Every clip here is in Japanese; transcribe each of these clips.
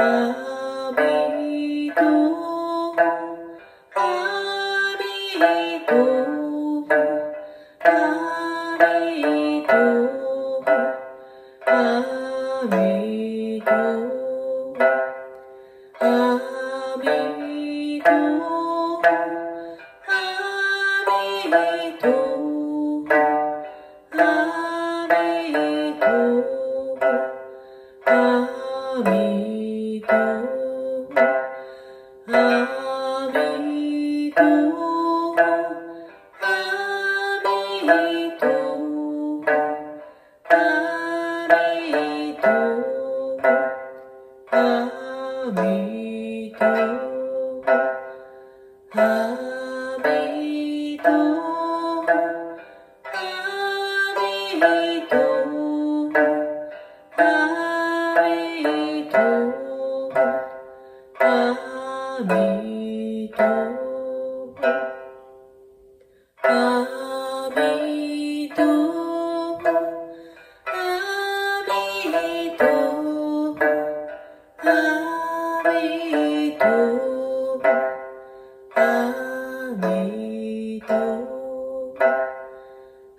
uh.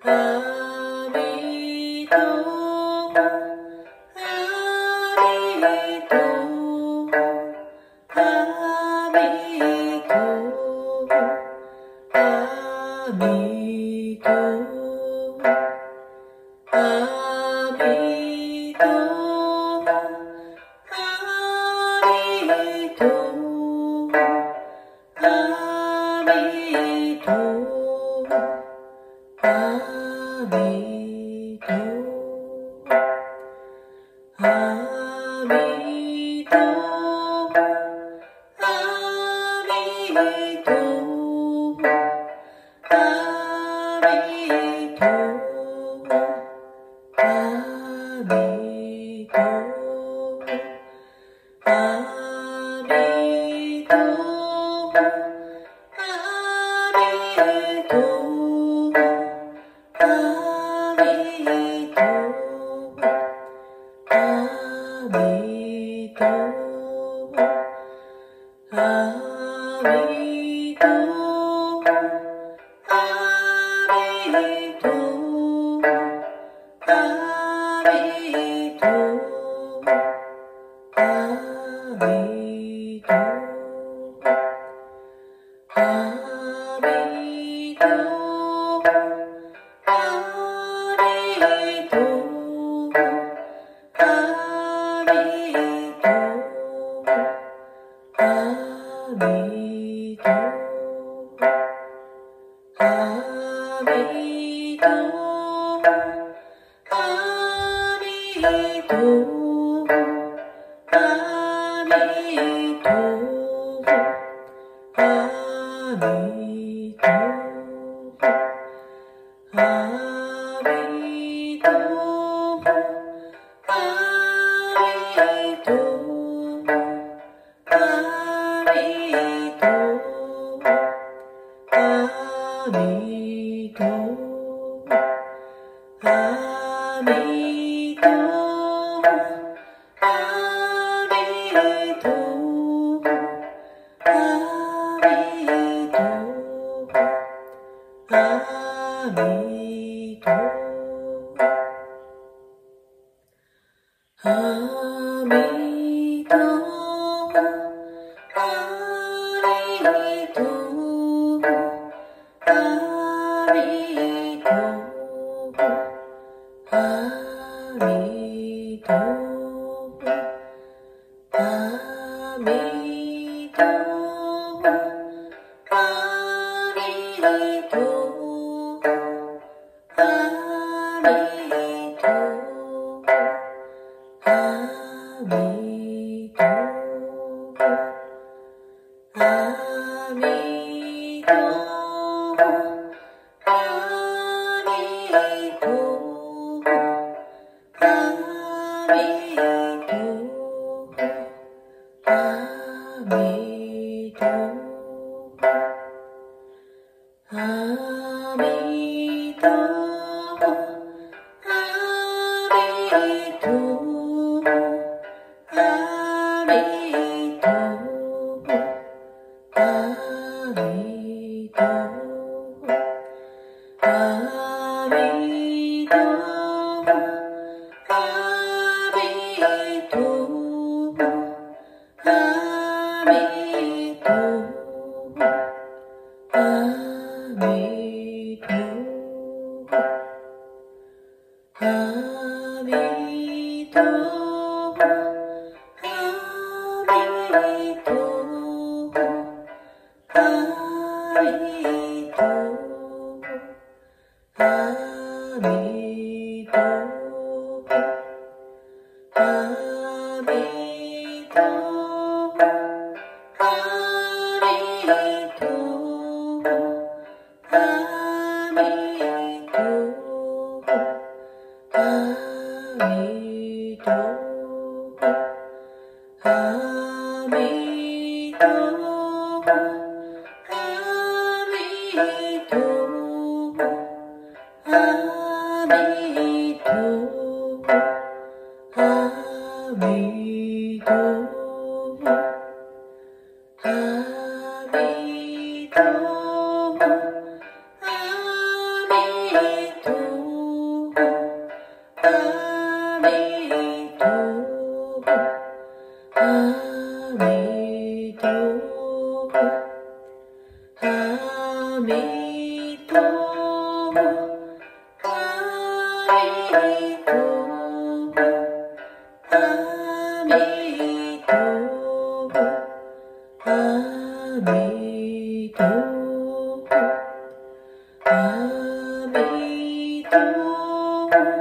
Ah. Oh. Oh. と Amen. Bye. Oh.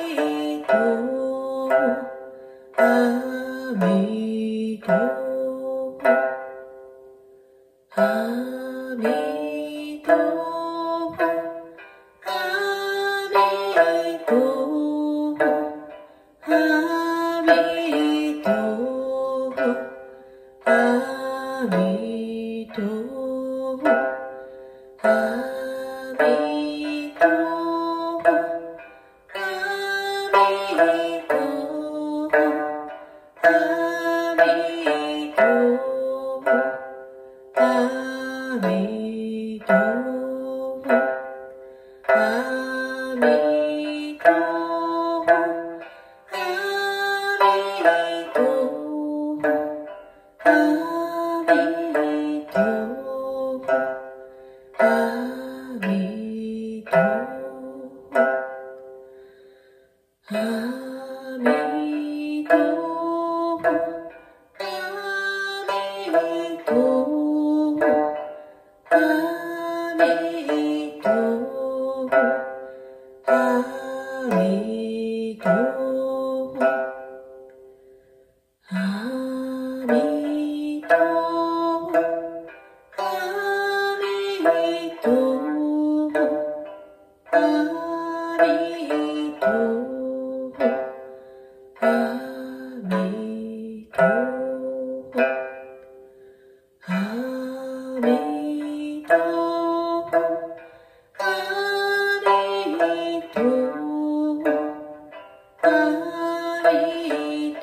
何必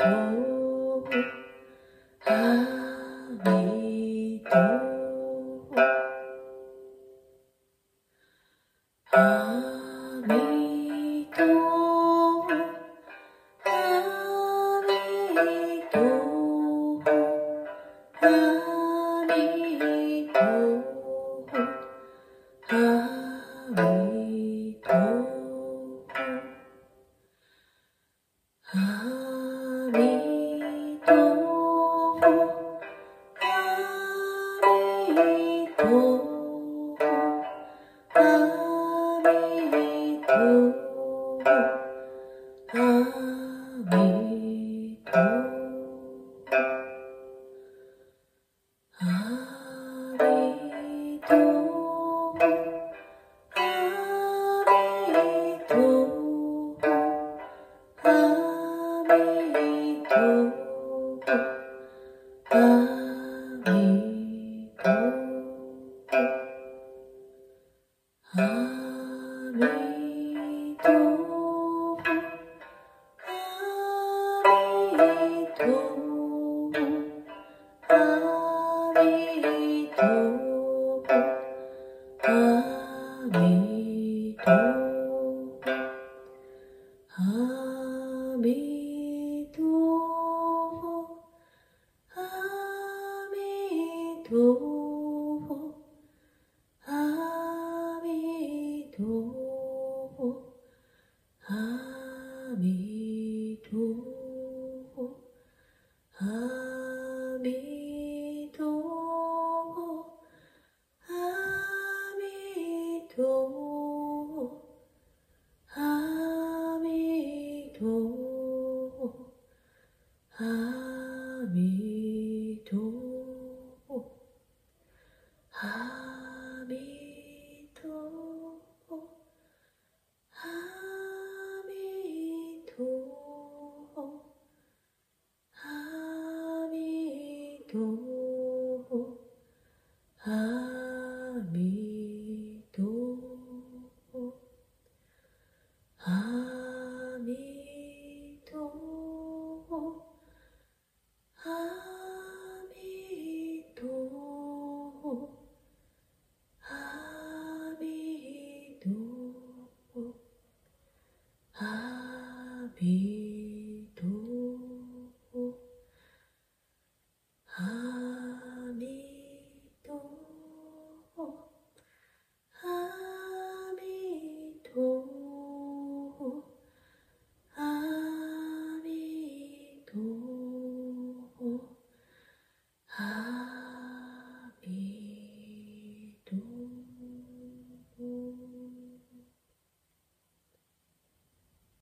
Oh. Hari Go.